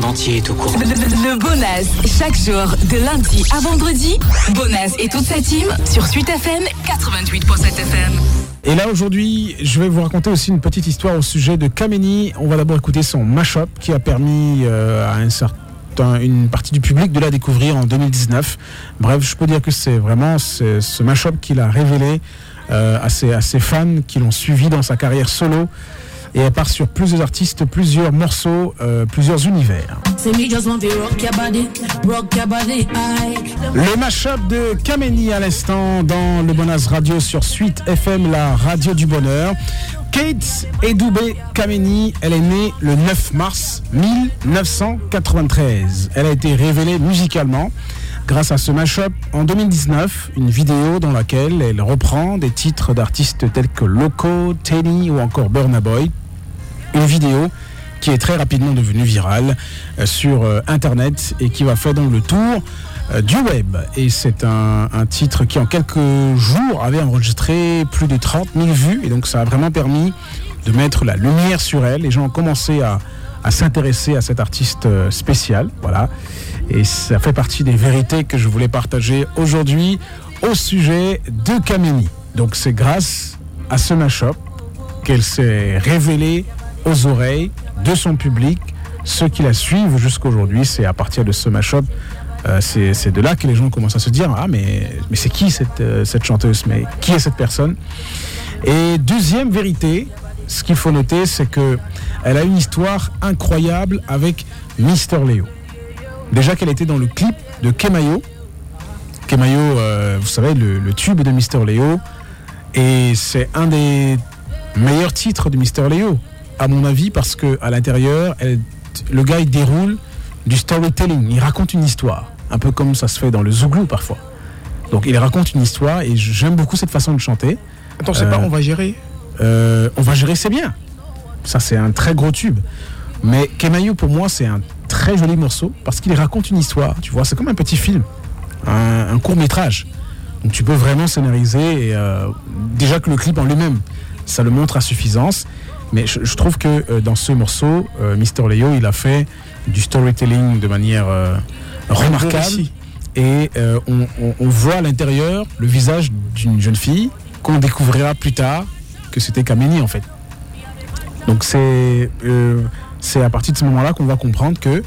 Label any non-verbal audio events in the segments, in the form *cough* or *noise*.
monde entier est au courant. Le, le, le Bonaz, chaque jour, de lundi à vendredi. Bonaz et toute sa team sur Suite FM 88.7 FM. Et là aujourd'hui, je vais vous raconter aussi une petite histoire au sujet de Kameni. On va d'abord écouter son mashup qui a permis euh, à un certain, une partie du public de la découvrir en 2019. Bref, je peux dire que c'est vraiment ce, ce mashup qu'il a révélé euh, à, ses, à ses fans qui l'ont suivi dans sa carrière solo. Et elle part sur plusieurs artistes, plusieurs morceaux, euh, plusieurs univers. Le mashup de Kameni à l'instant dans le Bonaz Radio sur Suite FM, la radio du bonheur. Kate Edoubé Kameni, elle est née le 9 mars 1993. Elle a été révélée musicalement grâce à ce mashup en 2019, une vidéo dans laquelle elle reprend des titres d'artistes tels que Loco, Tenny ou encore Burna Boy. Une vidéo qui est très rapidement devenue virale euh, sur euh, Internet et qui va faire donc le tour euh, du web. Et c'est un, titre qui en quelques jours avait enregistré plus de 30 000 vues et donc ça a vraiment permis de mettre la lumière sur elle. Les gens ont commencé à, à s'intéresser à cet artiste spécial. Voilà. Et ça fait partie des vérités que je voulais partager aujourd'hui au sujet de Kameni. Donc c'est grâce à ce mashup qu'elle s'est révélée aux oreilles de son public. Ceux qui la suivent jusqu'aujourd'hui, c'est à partir de ce mashup, euh, c'est de là que les gens commencent à se dire Ah, mais, mais c'est qui cette, euh, cette chanteuse? Mais qui est cette personne? Et deuxième vérité, ce qu'il faut noter, c'est que elle a une histoire incroyable avec Mister Léo. Déjà qu'elle était dans le clip de Kemayo. Kemayo, euh, vous savez, le, le tube de Mister Léo. Et c'est un des meilleurs titres de Mister Léo à mon avis, parce que à l'intérieur, le gars il déroule du storytelling, il raconte une histoire, un peu comme ça se fait dans le Zouglou parfois. Donc il raconte une histoire et j'aime beaucoup cette façon de chanter. Attends, c'est euh, pas on va gérer euh, On va gérer, c'est bien. Ça, c'est un très gros tube. Mais Kemayu, pour moi, c'est un très joli morceau parce qu'il raconte une histoire. Tu vois, c'est comme un petit film, un, un court métrage. Donc tu peux vraiment scénariser. Et, euh, déjà que le clip en lui-même, ça le montre à suffisance. Mais je, je trouve que euh, dans ce morceau, euh, Mister Leo, il a fait du storytelling de manière euh, remarquable. Et on, on, on, voit à l'intérieur le visage d'une jeune fille qu'on découvrira plus tard que c'était Kamini en fait. Donc c'est c'est à partir de ce moment-là qu'on va comprendre que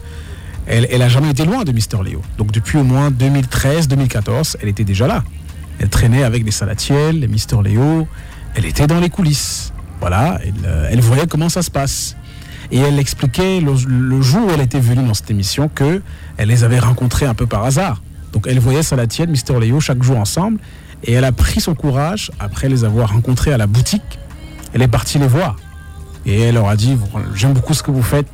elle, elle a jamais été loin de Mister Leo. Donc depuis au moins 2013-2014, elle était déjà là. Elle traînait avec les Salatiel, les Mister Leo. Elle était dans les coulisses. Voilà, elle, euh, elle, voyait comment ça se passe. Et elle expliquait le, jour où elle était venue dans cette émission que elle les avait rencontrés un peu par hasard. Donc elle voyait Salatiel, Mister Léo chaque jour ensemble. Et elle a pris son courage après les avoir rencontrés à la boutique. Elle est partie les voir. Et elle leur a dit J'aime beaucoup ce que vous faites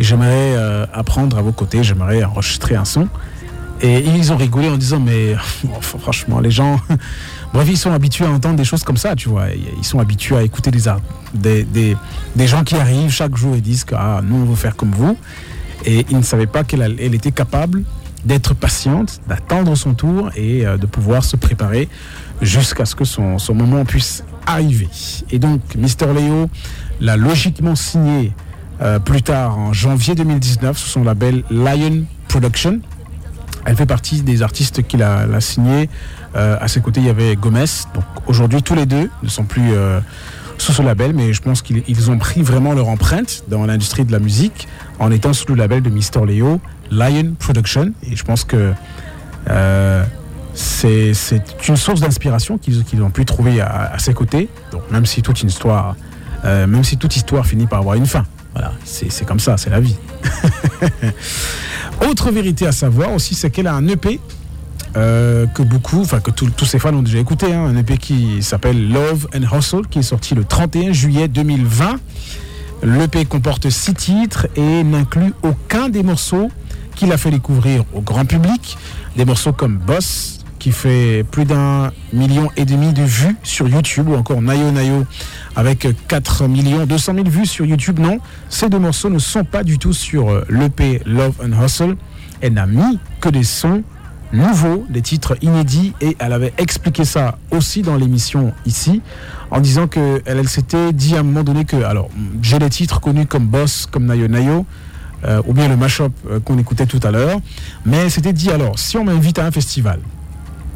et j'aimerais euh, apprendre à vos côtés, j'aimerais enregistrer un son. Et ils ont rigolé en disant Mais *laughs* franchement, les gens. *laughs* Bref, ils sont habitués à entendre des choses comme ça, tu vois. Ils sont habitués à écouter des, des, des, gens qui arrivent chaque jour et disent que ah, nous, on veut faire comme vous. Et ils ne savaient pas qu'elle elle était capable d'être patiente, d'attendre son tour et euh, de pouvoir se préparer jusqu'à ce que son, son, moment puisse arriver. Et donc, Mister Léo l'a logiquement signé euh, plus tard en janvier 2019 sous son label Lion Production. Elle fait partie des artistes qu'il a, signé. Euh, à ses côtés, il y avait Gomez. Donc aujourd'hui, tous les deux ne sont plus euh, sous ce label, mais je pense qu'ils ont pris vraiment leur empreinte dans l'industrie de la musique en étant sous le label de Mister Leo, Lion Production. Et je pense que euh, c'est une source d'inspiration qu'ils qu ont pu trouver à, ses côtés. Donc même si toute histoire, même si toute histoire finit par avoir une fin. Voilà, c'est comme ça, c'est la vie. *laughs* Autre vérité à savoir aussi, c'est qu'elle a un EP euh, que beaucoup, enfin que tous ces fans ont déjà écouté, hein, un EP qui s'appelle Love and Hustle, qui est sorti le 31 juillet 2020. L'EP comporte six titres et n'inclut aucun des morceaux qu'il a fait découvrir au grand public. Des morceaux comme Boss, qui fait plus d'un million et demi de vues sur YouTube, ou encore Nayo Nayo, avec 4 millions 200 000 vues sur YouTube. Non, ces deux morceaux ne sont pas du tout sur l'EP Love and Hustle. Elle n'a mis que des sons nouveaux, des titres inédits et elle avait expliqué ça aussi dans l'émission ici en disant que elle, elle s'était dit à un moment donné que alors j'ai des titres connus comme Boss, comme Nayo Nayo euh, ou bien le mashup euh, qu'on écoutait tout à l'heure. Mais c'était dit alors, si on m'invite à un festival,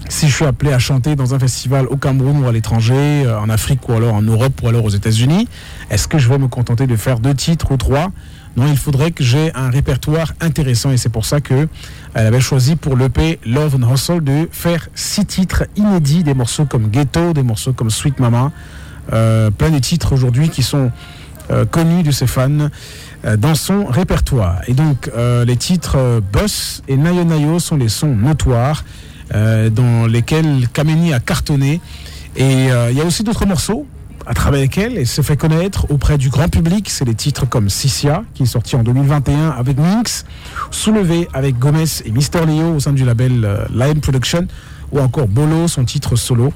si je suis appelé à chanter dans un festival au Cameroun ou à l'étranger, euh, en Afrique ou alors en Europe ou alors aux États-Unis, est-ce que je vais me contenter de faire deux titres ou trois? Non, il faudrait que j'ai un répertoire intéressant et c'est pour ça que elle avait choisi pour l'EP Love and Hustle de faire six titres inédits, des morceaux comme Ghetto, des morceaux comme Sweet Mama, euh, plein de titres aujourd'hui qui sont euh, connus de ses fans euh, dans son répertoire. Et donc euh, les titres euh, Boss et Nayo Nayo sont les sons notoires euh, dans lesquels Kameni a cartonné. Et euh, il y a aussi d'autres morceaux à travers lesquels elle se fait connaître auprès du grand public. C'est les titres comme Sissia, qui est sorti en 2021 avec Minx, Soulevé avec Gomez et Mister Leo au sein du label euh, Lion Production, ou encore Bolo, son titre solo,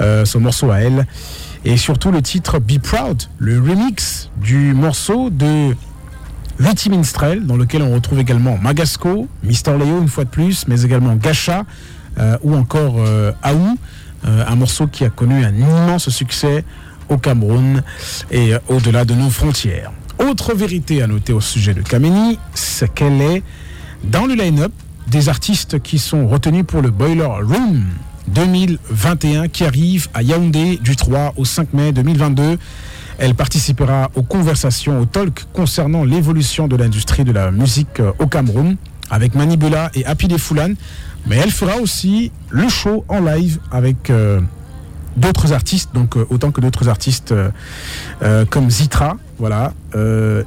euh, son morceau à elle. Et surtout le titre Be Proud, le remix du morceau de Lutti Minstrel, dans lequel on retrouve également Magasco, Mister Leo une fois de plus, mais également Gacha euh, ou encore euh, Aou, euh, un morceau qui a connu un immense succès au Cameroun et euh, au-delà de nos frontières. Autre vérité à noter au sujet de Kameni, c'est qu'elle est dans le line-up des artistes qui sont retenus pour le Boiler Room 2021 qui arrive à Yaoundé du 3 au 5 mai 2022. Elle participera aux conversations, au talk concernant l'évolution de l'industrie de la musique euh, au Cameroun avec Manibula et Happy Desfoulan. Mais elle fera aussi le show en live avec euh, d'autres artistes, donc euh, autant que d'autres artistes euh, comme Zitra, voilà,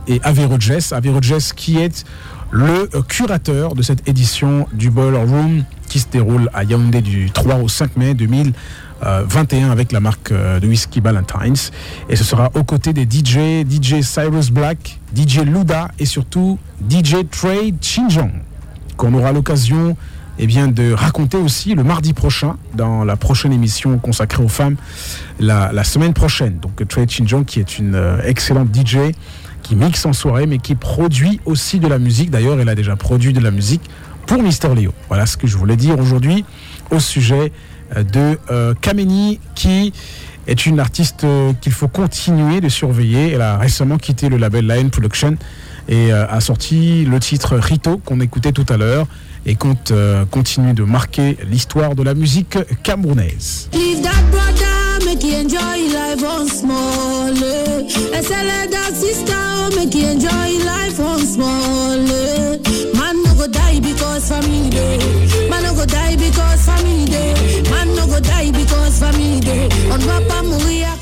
et. Avero Jess qui est le curateur de cette édition du Boiler Room qui se déroule à Yaoundé du 3 au 5 mai 2021 avec la marque de whisky Ballantines. Et ce sera aux côtés des DJ, DJ Cyrus Black, DJ Luda et surtout DJ Trade Xinjiang qu'on aura l'occasion eh bien, de raconter aussi le mardi prochain dans la prochaine émission consacrée aux femmes la, semaine prochaine. Donc Trade Xinjiang qui est une euh, excellente DJ qui mixe en soirée mais qui produit aussi de la musique. D'ailleurs, elle a déjà produit de la musique pour Mister Leo. Voilà ce que je voulais dire aujourd'hui au sujet euh, de euh, Kameni qui est une artiste qu'il faut continuer de surveiller. Elle a récemment quitté le label Lion Production et a sorti le titre Rito qu'on écoutait tout à l'heure et compte euh, continuer de marquer l'histoire de la musique camerounaise. Life on eh. I